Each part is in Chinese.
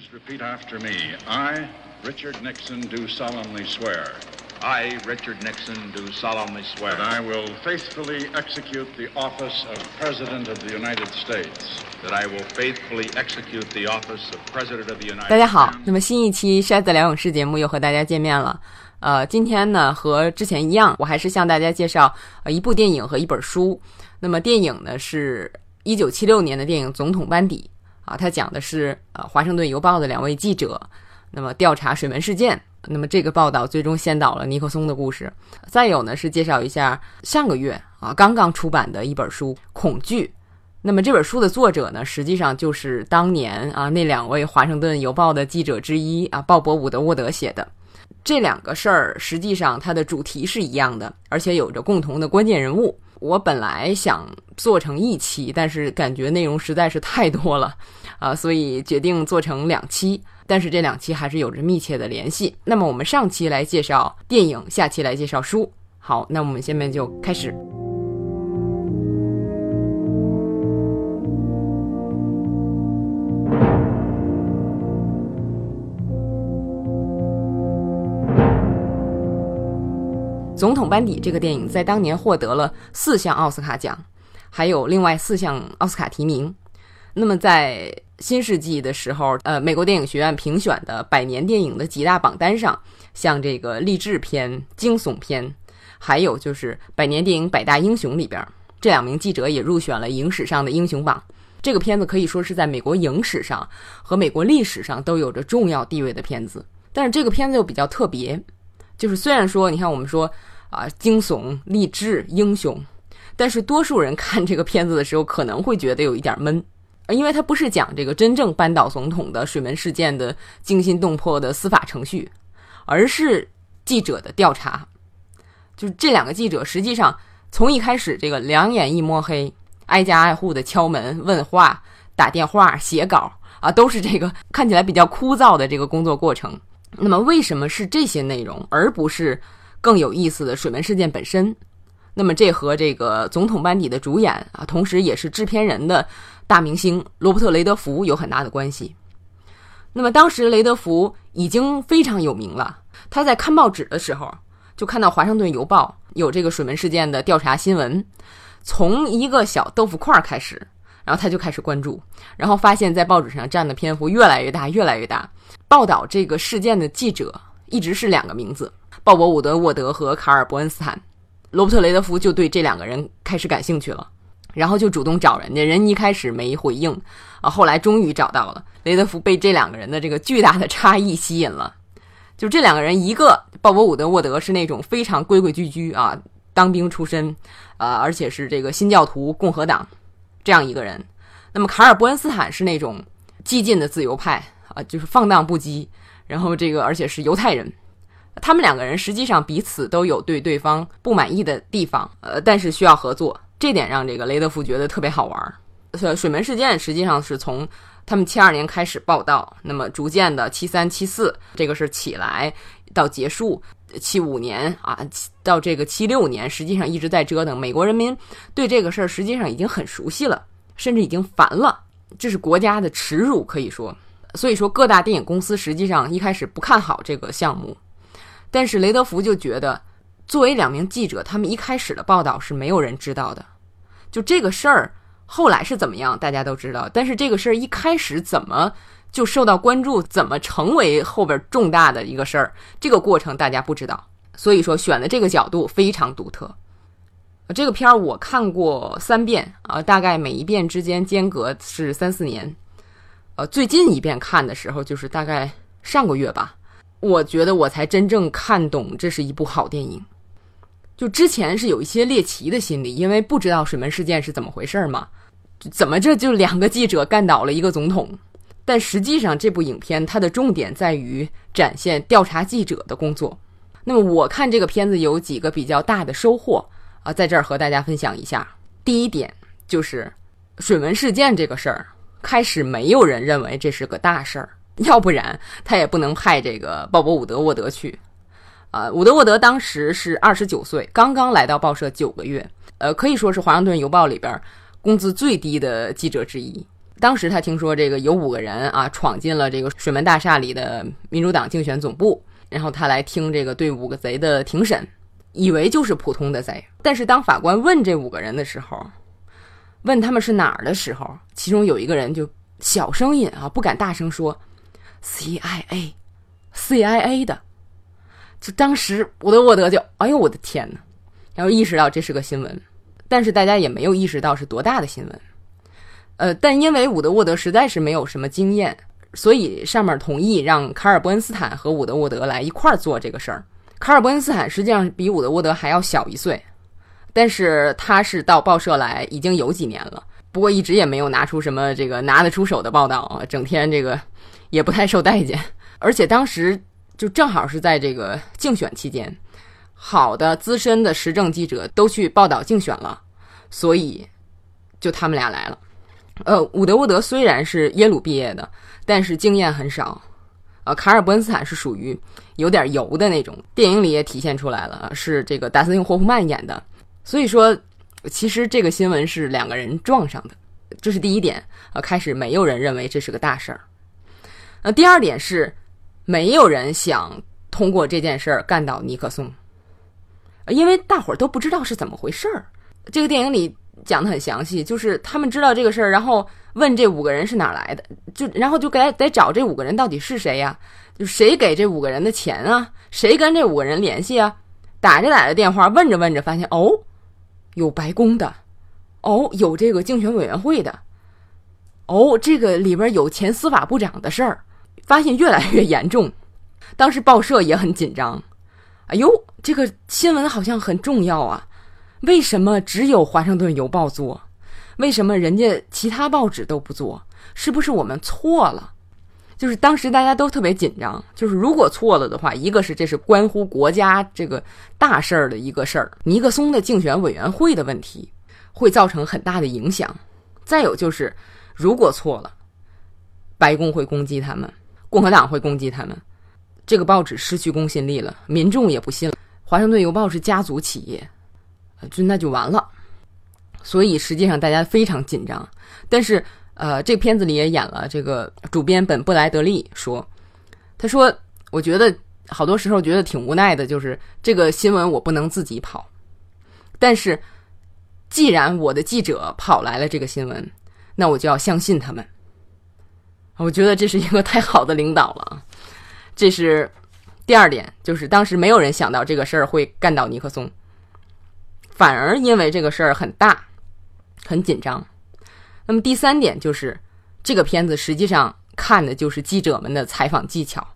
Please repeat after me. I, Richard Nixon, do solemnly swear I, Richard Nixon, do solemnly swear that I will faithfully execute the office of President of the United States. that I will faithfully execute the office of President of the United States.，大家好那么新一期筛子聊影视节目又和大家见面了。呃，今天呢和之前一样，我还是向大家介绍呃一部电影和一本书。那么电影呢是一九七六年的电影《总统班底》啊，它讲的是呃《华盛顿邮报》的两位记者，那么调查水门事件。那么这个报道最终先导了尼克松的故事。再有呢是介绍一下上个月啊刚刚出版的一本书《恐惧》。那么这本书的作者呢，实际上就是当年啊那两位《华盛顿邮报》的记者之一啊鲍勃·伍德沃德写的。这两个事儿实际上它的主题是一样的，而且有着共同的关键人物。我本来想做成一期，但是感觉内容实在是太多了，啊，所以决定做成两期。但是这两期还是有着密切的联系。那么我们上期来介绍电影，下期来介绍书。好，那我们下面就开始。《总统班底》这个电影在当年获得了四项奥斯卡奖，还有另外四项奥斯卡提名。那么在新世纪的时候，呃，美国电影学院评选的百年电影的几大榜单上，像这个励志片、惊悚片，还有就是百年电影百大英雄里边，这两名记者也入选了影史上的英雄榜。这个片子可以说是在美国影史上和美国历史上都有着重要地位的片子。但是这个片子又比较特别，就是虽然说你看我们说啊惊悚、励志、英雄，但是多数人看这个片子的时候可能会觉得有一点闷。因为它不是讲这个真正扳倒总统的水门事件的惊心动魄的司法程序，而是记者的调查。就是这两个记者实际上从一开始这个两眼一摸黑，挨家挨户的敲门问话、打电话、写稿啊，都是这个看起来比较枯燥的这个工作过程。那么为什么是这些内容，而不是更有意思的水门事件本身？那么这和这个总统班底的主演啊，同时也是制片人的。大明星罗伯特·雷德福有很大的关系。那么当时雷德福已经非常有名了。他在看报纸的时候，就看到《华盛顿邮报》有这个水门事件的调查新闻，从一个小豆腐块开始，然后他就开始关注，然后发现，在报纸上占的篇幅越来越大，越来越大。报道这个事件的记者一直是两个名字：鲍勃·伍德沃德和卡尔·伯恩斯坦。罗伯特·雷德福就对这两个人开始感兴趣了。然后就主动找人家，人一开始没回应，啊，后来终于找到了。雷德福被这两个人的这个巨大的差异吸引了，就这两个人，一个鲍勃·伍德沃德是那种非常规规矩矩啊，当兵出身，呃，而且是这个新教徒共和党这样一个人。那么卡尔·伯恩斯坦是那种激进的自由派啊，就是放荡不羁，然后这个而且是犹太人。他们两个人实际上彼此都有对对方不满意的地方，呃，但是需要合作。这点让这个雷德福觉得特别好玩。呃，水门事件实际上是从他们七二年开始报道，那么逐渐的七三七四这个是起来到结束，七五年啊到这个七六年，实际上一直在折腾。美国人民对这个事儿实际上已经很熟悉了，甚至已经烦了。这是国家的耻辱，可以说。所以说，各大电影公司实际上一开始不看好这个项目，但是雷德福就觉得。作为两名记者，他们一开始的报道是没有人知道的。就这个事儿后来是怎么样，大家都知道。但是这个事儿一开始怎么就受到关注，怎么成为后边重大的一个事儿，这个过程大家不知道。所以说选的这个角度非常独特。这个片儿我看过三遍啊，大概每一遍之间间隔是三四年。呃，最近一遍看的时候就是大概上个月吧，我觉得我才真正看懂这是一部好电影。就之前是有一些猎奇的心理，因为不知道水门事件是怎么回事嘛，怎么这就两个记者干倒了一个总统？但实际上这部影片它的重点在于展现调查记者的工作。那么我看这个片子有几个比较大的收获啊，在这儿和大家分享一下。第一点就是水门事件这个事儿，开始没有人认为这是个大事儿，要不然他也不能派这个鲍勃·伍德沃德去。啊，伍德沃德当时是二十九岁，刚刚来到报社九个月，呃，可以说是《华盛顿邮报》里边工资最低的记者之一。当时他听说这个有五个人啊闯进了这个水门大厦里的民主党竞选总部，然后他来听这个对五个贼的庭审，以为就是普通的贼。但是当法官问这五个人的时候，问他们是哪儿的时候，其中有一个人就小声音啊，不敢大声说，CIA，CIA 的。就当时伍德沃德就，哎呦我的天哪！然后意识到这是个新闻，但是大家也没有意识到是多大的新闻。呃，但因为伍德沃德实在是没有什么经验，所以上面同意让卡尔伯恩斯坦和伍德沃德来一块儿做这个事儿。卡尔伯恩斯坦实际上比伍德沃德还要小一岁，但是他是到报社来已经有几年了，不过一直也没有拿出什么这个拿得出手的报道啊，整天这个也不太受待见，而且当时。就正好是在这个竞选期间，好的资深的时政记者都去报道竞选了，所以就他们俩来了。呃，伍德沃德虽然是耶鲁毕业的，但是经验很少。呃，卡尔伯恩斯坦是属于有点油的那种，电影里也体现出来了，是这个达斯汀霍夫曼演的。所以说，其实这个新闻是两个人撞上的，这是第一点。呃，开始没有人认为这是个大事儿。呃，第二点是。没有人想通过这件事儿干倒尼克松，因为大伙儿都不知道是怎么回事儿。这个电影里讲的很详细，就是他们知道这个事儿，然后问这五个人是哪来的，就然后就该得找这五个人到底是谁呀？就谁给这五个人的钱啊？谁跟这五个人联系啊？打着打着电话，问着问着，发现哦，有白宫的，哦，有这个竞选委员会的，哦，这个里边有前司法部长的事儿。发现越来越严重，当时报社也很紧张。哎呦，这个新闻好像很重要啊！为什么只有《华盛顿邮报》做？为什么人家其他报纸都不做？是不是我们错了？就是当时大家都特别紧张。就是如果错了的话，一个是这是关乎国家这个大事儿的一个事儿，尼克松的竞选委员会的问题会造成很大的影响。再有就是，如果错了，白宫会攻击他们。共和党会攻击他们，这个报纸失去公信力了，民众也不信了。华盛顿邮报是家族企业，就那就完了。所以实际上大家非常紧张。但是，呃，这片子里也演了这个主编本布莱德利说，他说：“我觉得好多时候觉得挺无奈的，就是这个新闻我不能自己跑，但是既然我的记者跑来了这个新闻，那我就要相信他们。”我觉得这是一个太好的领导了，这是第二点，就是当时没有人想到这个事儿会干倒尼克松，反而因为这个事儿很大，很紧张。那么第三点就是，这个片子实际上看的就是记者们的采访技巧，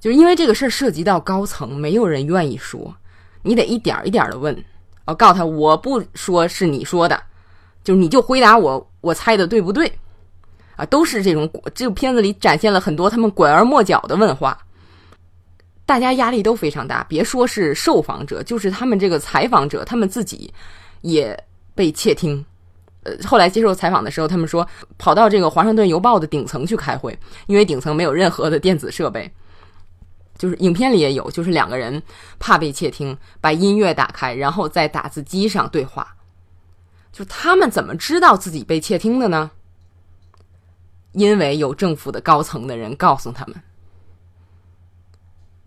就是因为这个事儿涉及到高层，没有人愿意说，你得一点一点的问，我告诉他，我不说是你说的，就是你就回答我，我猜的对不对？啊，都是这种。这个片子里展现了很多他们拐弯抹角的问话，大家压力都非常大。别说是受访者，就是他们这个采访者，他们自己也被窃听。呃，后来接受采访的时候，他们说跑到这个《华盛顿邮报》的顶层去开会，因为顶层没有任何的电子设备。就是影片里也有，就是两个人怕被窃听，把音乐打开，然后在打字机上对话。就他们怎么知道自己被窃听的呢？因为有政府的高层的人告诉他们，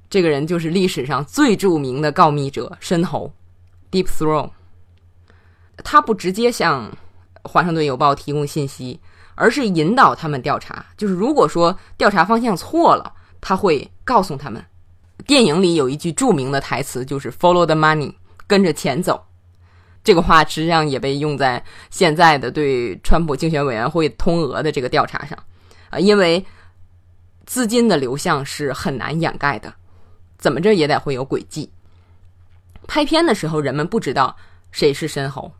这个人就是历史上最著名的告密者申猴，Deep Throat。他不直接向华盛顿邮报提供信息，而是引导他们调查。就是如果说调查方向错了，他会告诉他们。电影里有一句著名的台词，就是 “Follow the money”，跟着钱走。这个话实际上也被用在现在的对川普竞选委员会通俄的这个调查上，啊，因为资金的流向是很难掩盖的，怎么着也得会有轨迹。拍片的时候，人们不知道谁是申猴，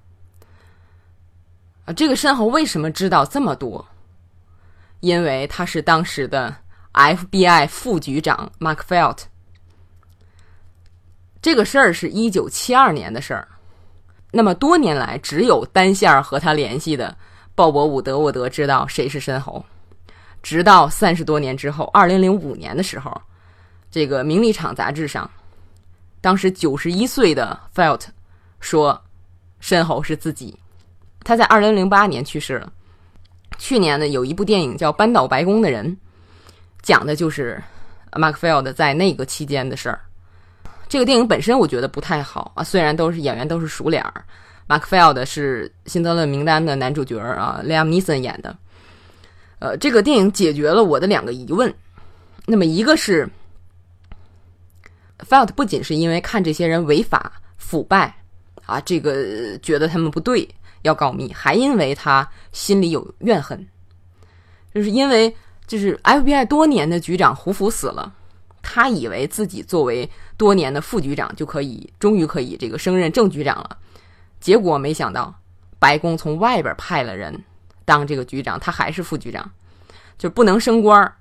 啊，这个申猴为什么知道这么多？因为他是当时的 FBI 副局长 Mark Felt。这个事儿是一九七二年的事儿。那么多年来，只有单线儿和他联系的鲍勃·伍德沃德知道谁是申猴。直到三十多年之后，二零零五年的时候，这个《名利场》杂志上，当时九十一岁的 Felt 说，申猴是自己。他在二零零八年去世了。去年呢，有一部电影叫《扳倒白宫的人》，讲的就是马克菲尔德在那个期间的事儿。这个电影本身我觉得不太好啊，虽然都是演员都是熟脸儿，马克菲尔德是《辛德勒名单》的男主角啊，莱昂尼森演的。呃，这个电影解决了我的两个疑问。那么一个是，Felt 不仅是因为看这些人违法腐败啊，这个觉得他们不对要告密，还因为他心里有怨恨，就是因为就是 FBI 多年的局长胡佛死了，他以为自己作为多年的副局长就可以终于可以这个升任正局长了，结果没想到白宫从外边派了人当这个局长，他还是副局长，就不能升官。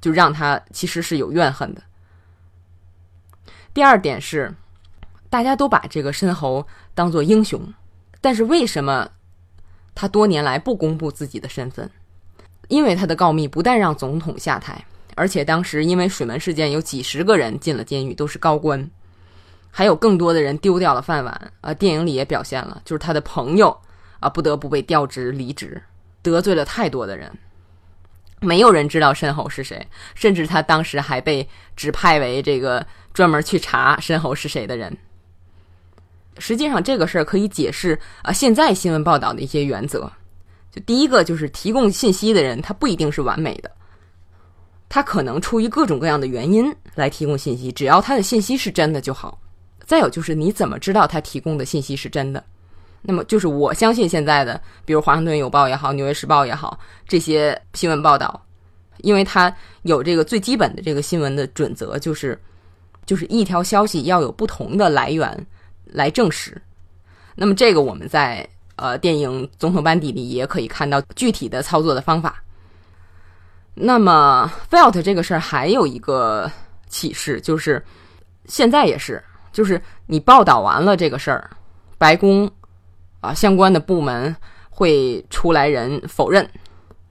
就让他其实是有怨恨的。第二点是，大家都把这个申侯当做英雄，但是为什么他多年来不公布自己的身份？因为他的告密不但让总统下台，而且当时因为水门事件有几十个人进了监狱，都是高官，还有更多的人丢掉了饭碗。啊，电影里也表现了，就是他的朋友啊不得不被调职离职，得罪了太多的人。没有人知道申侯是谁，甚至他当时还被指派为这个专门去查申侯是谁的人。实际上，这个事儿可以解释啊，现在新闻报道的一些原则。就第一个，就是提供信息的人他不一定是完美的，他可能出于各种各样的原因来提供信息，只要他的信息是真的就好。再有就是，你怎么知道他提供的信息是真的？那么就是我相信现在的，比如《华盛顿邮报》也好，《纽约时报》也好，这些新闻报道，因为它有这个最基本的这个新闻的准则，就是就是一条消息要有不同的来源来证实。那么这个我们在呃电影《总统班底》里也可以看到具体的操作的方法。那么 Felt 这个事儿还有一个启示，就是现在也是，就是你报道完了这个事儿，白宫。啊，相关的部门会出来人否认，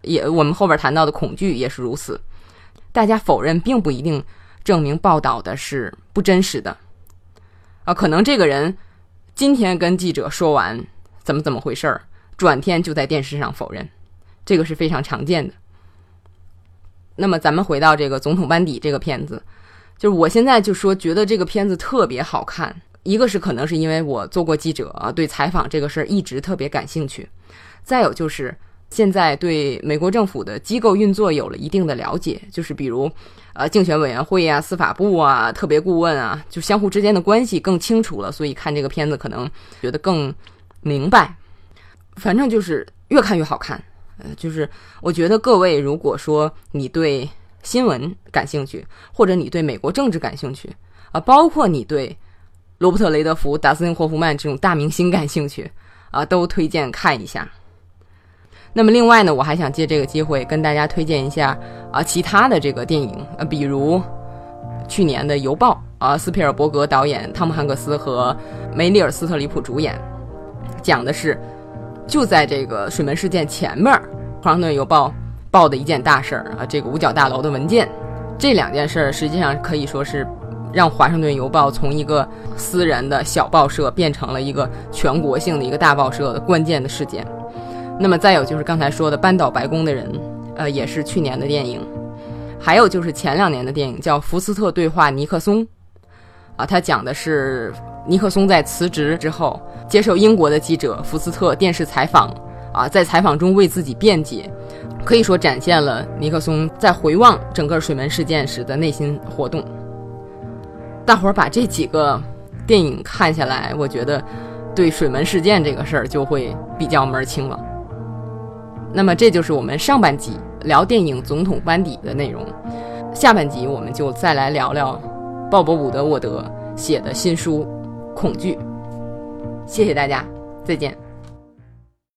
也我们后边谈到的恐惧也是如此。大家否认并不一定证明报道的是不真实的。啊，可能这个人今天跟记者说完怎么怎么回事儿，转天就在电视上否认，这个是非常常见的。那么咱们回到这个《总统班底》这个片子，就是我现在就说觉得这个片子特别好看。一个是可能是因为我做过记者，对采访这个事儿一直特别感兴趣；再有就是现在对美国政府的机构运作有了一定的了解，就是比如呃竞选委员会啊、司法部啊、特别顾问啊，就相互之间的关系更清楚了，所以看这个片子可能觉得更明白。反正就是越看越好看，呃，就是我觉得各位如果说你对新闻感兴趣，或者你对美国政治感兴趣啊，包括你对。罗伯特·雷德福、达斯汀·霍夫曼这种大明星感兴趣啊，都推荐看一下。那么另外呢，我还想借这个机会跟大家推荐一下啊，其他的这个电影啊，比如去年的《邮报》啊，斯皮尔伯格导演，汤姆·汉克斯和梅丽尔·斯特里普主演，讲的是就在这个水门事件前面，《华盛顿邮报》报的一件大事儿啊，这个五角大楼的文件，这两件事儿实际上可以说是。让《华盛顿邮报》从一个私人的小报社变成了一个全国性的一个大报社的关键的事件。那么再有就是刚才说的扳倒白宫的人，呃，也是去年的电影。还有就是前两年的电影叫《福斯特对话尼克松》，啊，他讲的是尼克松在辞职之后接受英国的记者福斯特电视采访，啊，在采访中为自己辩解，可以说展现了尼克松在回望整个水门事件时的内心活动。大伙儿把这几个电影看下来，我觉得对水门事件这个事儿就会比较门儿清了。那么这就是我们上半集聊电影《总统班底》的内容，下半集我们就再来聊聊鲍勃·伍德沃德写的新书《恐惧》。谢谢大家，再见。